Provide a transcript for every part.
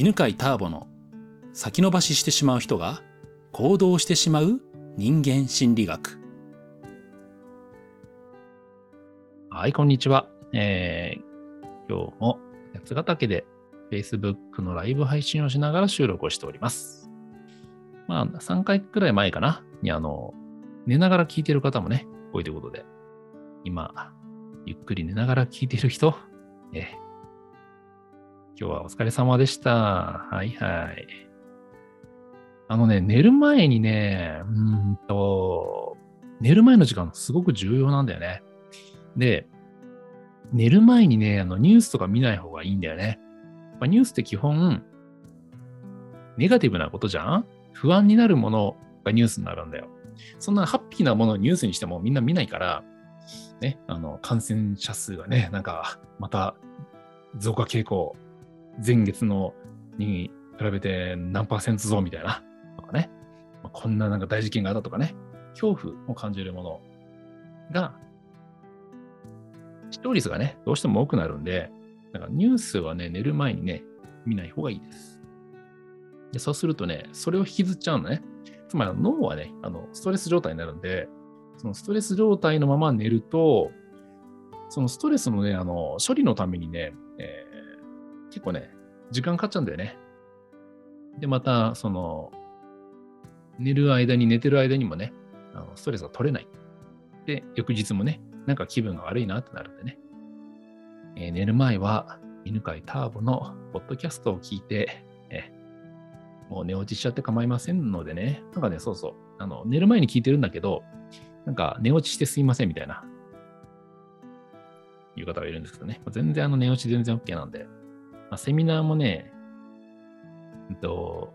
犬飼ターボの先延ばししてしまう人が行動してしまう人間心理学。はい、こんにちは。えー、今日も八ヶ岳で Facebook のライブ配信をしながら収録をしております。まあ、3回くらい前かなに、あの、寝ながら聞いてる方もね、多いということで、今、ゆっくり寝ながら聞いてる人、えー今日はお疲れ様でした。はいはい。あのね、寝る前にね、うんと、寝る前の時間すごく重要なんだよね。で、寝る前にね、あのニュースとか見ない方がいいんだよね。まあ、ニュースって基本、ネガティブなことじゃん？不安になるものがニュースになるんだよ。そんなハッピーなものをニュースにしてもみんな見ないから、ね、あの、感染者数がね、なんか、また増加傾向、前月のに比べて何パーセント増みたいな、とかね、まあこんななんか大事件があったとかね、恐怖を感じるものが、視聴率がね、どうしても多くなるんで、だかニュースはね、寝る前にね、見ない方がいいです。でそうするとね、それを引きずっちゃうのね。つまり脳はね、あのストレス状態になるんで、そのストレス状態のまま寝ると、そのストレスのね、あの処理のためにね、えー結構ね、時間かかっちゃうんだよね。で、また、その、寝る間に、寝てる間にもね、あのストレスが取れない。で、翌日もね、なんか気分が悪いなってなるんでね。えー寝る前は、犬飼ターボのポッドキャストを聞いて、えもう寝落ちしちゃって構いませんのでね。なんかね、そうそう。あの、寝る前に聞いてるんだけど、なんか寝落ちしてすいませんみたいな、いう方がいるんですけどね。全然あの寝落ち全然 OK なんで。まあ、セミナーもね、うんと、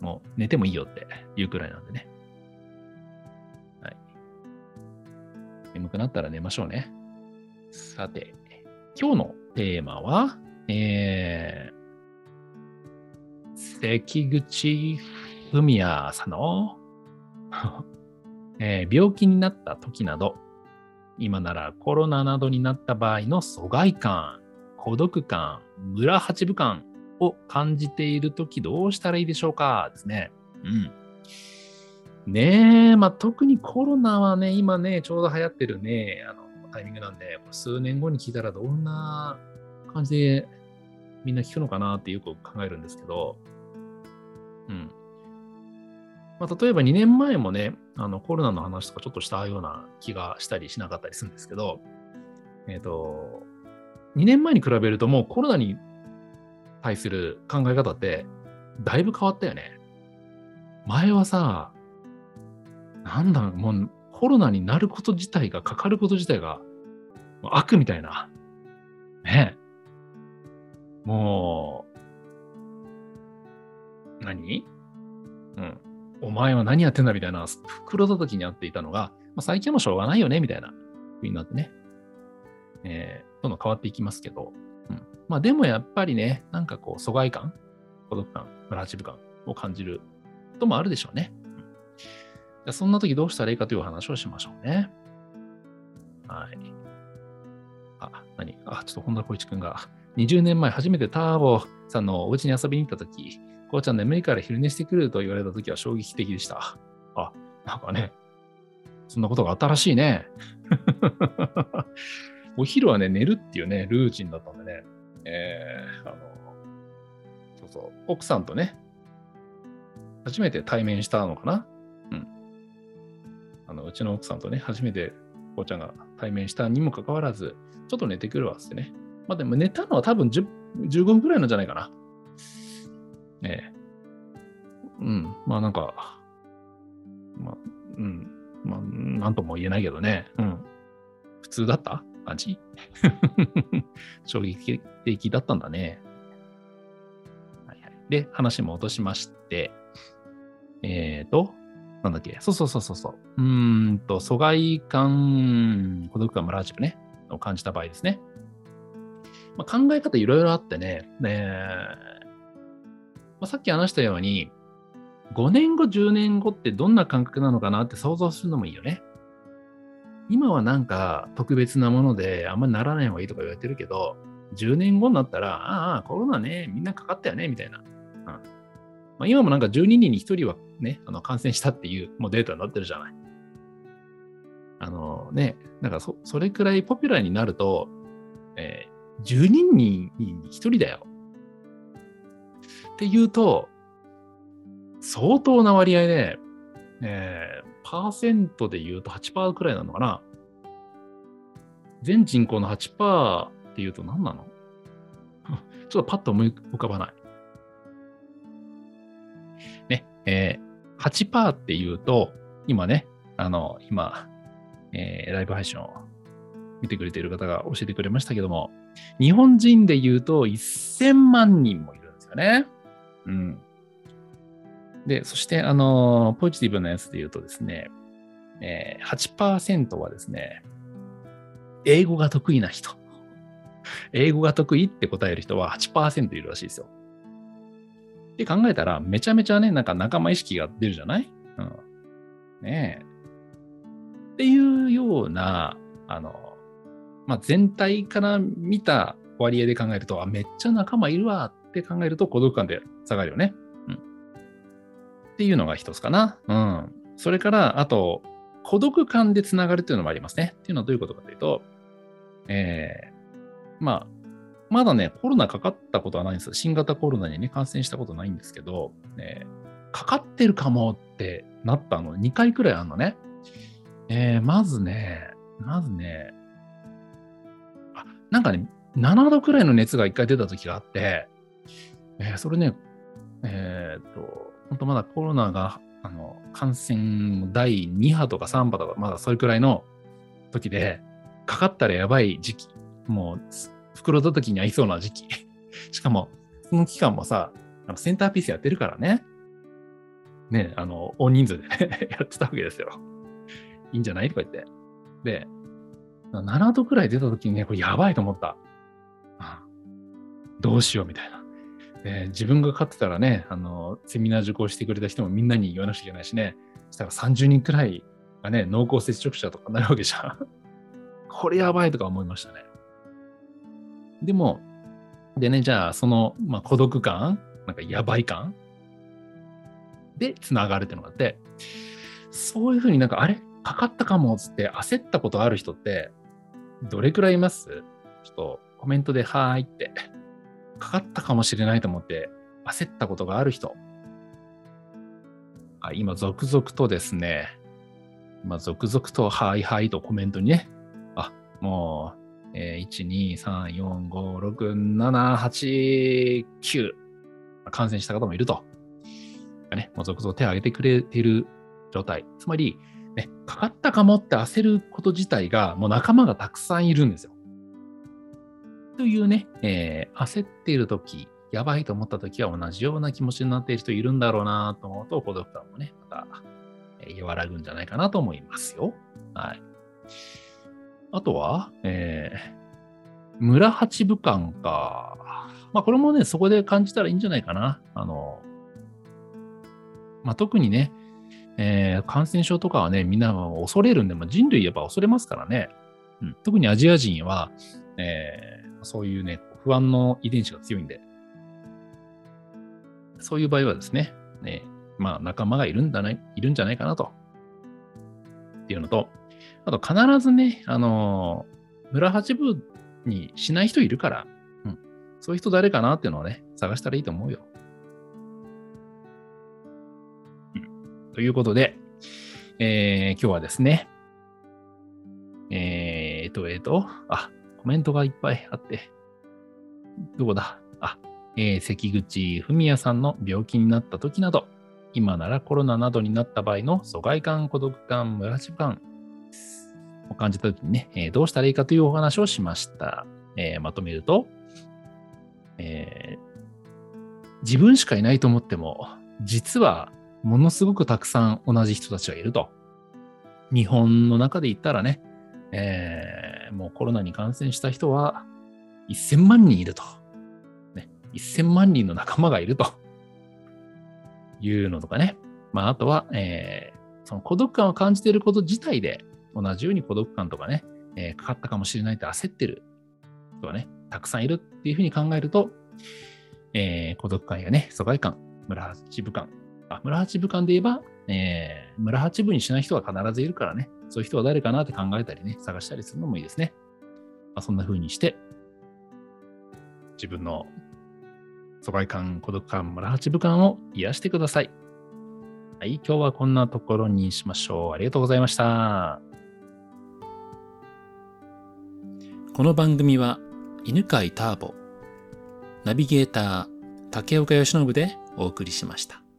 もう寝てもいいよっていうくらいなんでね。はい。眠くなったら寝ましょうね。さて、今日のテーマは、えー、関口文也さんの、えー病気になった時など、今ならコロナなどになった場合の疎外感、孤独感、村八分感を感じているときどうしたらいいでしょうか？ですね。うん。ねえ、まあ、特にコロナはね、今ね、ちょうど流行ってるね、あのタイミングなんで、数年後に聞いたらどんな感じでみんな聞くのかなってよく考えるんですけど、うん。まあ、例えば2年前もね、あのコロナの話とかちょっとしたような気がしたりしなかったりするんですけど、えっ、と、2年前に比べるともうコロナに対する考え方ってだいぶ変わったよね。前はさ、なんだろう、もうコロナになること自体が、かかること自体が悪みたいな。ねもう、何？うん。お前は何やってんだみたいな袋叩きにあっていたのが、まあ、最近はもうしょうがないよねみたいな風になってね。えどんどん変わっていきますけど、うん、まあでもやっぱりね、なんかこう疎外感、孤独感、村八分感を感じることもあるでしょうね。うんそんな時どうしたらいいかという話をしましょうね。はい。あ、何？あ、ちょっと本田光一くんが、20年前初めてターボさんのお家に遊びに行った時、こうちゃん眠いから昼寝してくると言われた時は衝撃的でした。あ、なんかね、そんなことがあったらしいね。お昼はね、寝るっていうね、ルーチンだったんでね、えー、あの、そうそう、奥さんとね、初めて対面したのかな？うん。あの、うちの奥さんとね、初めて、こうちゃんが対面したにもかかわらず、ちょっと寝てくるわってね。まあでも寝たのは多分10 15分くらいなんじゃないかな。ええうん、まあなんか、まあ、うん、まあ、なんとも言えないけどね。うん。普通だった？感じ 衝撃的だったんだね。はいはい、で、話も落としまして、えーと、なんだっけ、そうそうそうそうそう。うーんと、疎外感、孤独感、ムラージブね、を感じた場合ですね。まあ、考え方いろいろあってね、ねまあ、さっき話したように、5年後、10年後ってどんな感覚なのかなって想像するのもいいよね。今はなんか特別なものであんまりならない方がいいとか言われてるけど、10年後になったら、ああ、コロナね、みんなかかったよね、みたいな。うんまあ、今もなんか12人に1人はね、あの感染したっていうもうデータになってるじゃない。あのね、なんかそそれくらいポピュラーになると、えー、12人に1人だよ。っていうと、相当な割合で、えー、パーセントで言うと8%くらいなのかな？全人口の8%っていうと何なの？ちょっとパッと思い浮かばない。ね、えー、8%っていうと、今ね、あの、今、えー、ライブ配信を見てくれている方が教えてくれましたけども、日本人で言うと1000万人もいるんですよね。うん。で、そして、あの、ポジティブなやつで言うとですね、えー、8%はですね、英語が得意な人。英語が得意って答える人は8%いるらしいですよ。って考えたら、めちゃめちゃね、なんか仲間意識が出るじゃない？うん。ねえ。っていうような、あの、まあ、全体から見た割合で考えると、あ、めっちゃ仲間いるわって考えると孤独感で下がるよね。っていうのが一つかな。うん。それから、あと、孤独感でつながるっていうのもありますね。っていうのはどういうことかというと、えー、まあ、まだね、コロナかかったことはないんです。新型コロナにね、感染したことないんですけど、えー、かかってるかもってなったの2回くらいあるのね。えー、まずね、まずね、あ、なんかね、7度くらいの熱が1回出た時があって、えー、それね、えっ、と、本当まだコロナがあの、感染第2波とか3波とか、まだそれくらいの時で、かかったらやばい時期、もう、袋叩きに合いそうな時期。しかも、その期間もさ、あのセンターピースやってるからね。ね、あの、大人数で やってたわけですよ。いいんじゃないとか言って。で、7度くらい出た時にね、これやばいと思った。どうしようみたいな。え、自分が勝ってたらね、あの、セミナー受講してくれた人もみんなに言わなくちゃいけないしね、したら30人くらいがね、濃厚接触者とかなるわけじゃん。これやばいとか思いましたね。でも、でね、じゃあ、その、まあ、孤独感、なんかやばい感で繋がるっていうのがあって、そういうふうになんか、あれ？かかったかもっつって焦ったことある人って、どれくらいいます？ちょっとコメントで、はーいってかかったかもしれないと思って焦ったことがある人。あ今、続々とですね、今、続々と、はいはいとコメントにね、あ、もう、えー、1、2、3、4、5、6、7、8、9、感染した方もいると。ね、もう続々手を挙げてくれている状態。つまり、ね、かかったかもって焦ること自体が、もう仲間がたくさんいるんですよ。というね、えー、焦っているとき、やばいと思ったときは同じような気持ちになっている人いるんだろうなと思うと、孤独感もね、また、え、和らぐんじゃないかなと思いますよ。はい。あとは、えー、村八部館か。まあ、これもね、そこで感じたらいいんじゃないかな。あの、まあ、特にね、えー、感染症とかはね、みんな恐れるんで、まあ、人類やっぱ恐れますからね。うん、特にアジア人は、えーそういうね、不安の遺伝子が強いんで、そういう場合はですね、ねまあ仲間がいるんだない、いるんじゃないかなと。っていうのと、あと必ずね、あの村八分にしない人いるから、うん、そういう人誰かなっていうのをね、探したらいいと思うよ。うん、ということで、えー、今日はですね、えー、っと、えー、っと、あ、コメントがいっぱいあって、どこだ？あ、えー、関口文也さんの病気になった時など、今ならコロナなどになった場合の疎外感、孤独感、村地感を感じた時にね、えー、どうしたらいいかというお話をしました。えー、まとめると、え自分しかいないと思っても、実はものすごくたくさん同じ人たちがいると。日本の中で言ったらね、え、もうコロナに感染した人は1000万人いると。ね、1000万人の仲間がいるというのとかね。まあ、あとは、えー、その孤独感を感じていること自体で、同じように孤独感とかね、えー、かかったかもしれないって焦ってる人はね、たくさんいるっていうふうに考えると、えー孤独感やね、疎外感、村八部感。あ、村八部感で言えば、えー村八部にしない人は必ずいるからね、そういう人は誰かなって考えたりね、探したりするのもいいですね。まあ、そんな風にして、自分の疎外感、孤独感、村八部感を癒してください。はい、今日はこんなところにしましょう。ありがとうございました。この番組は犬飼ターボ、ナビゲーター竹岡由伸でお送りしました。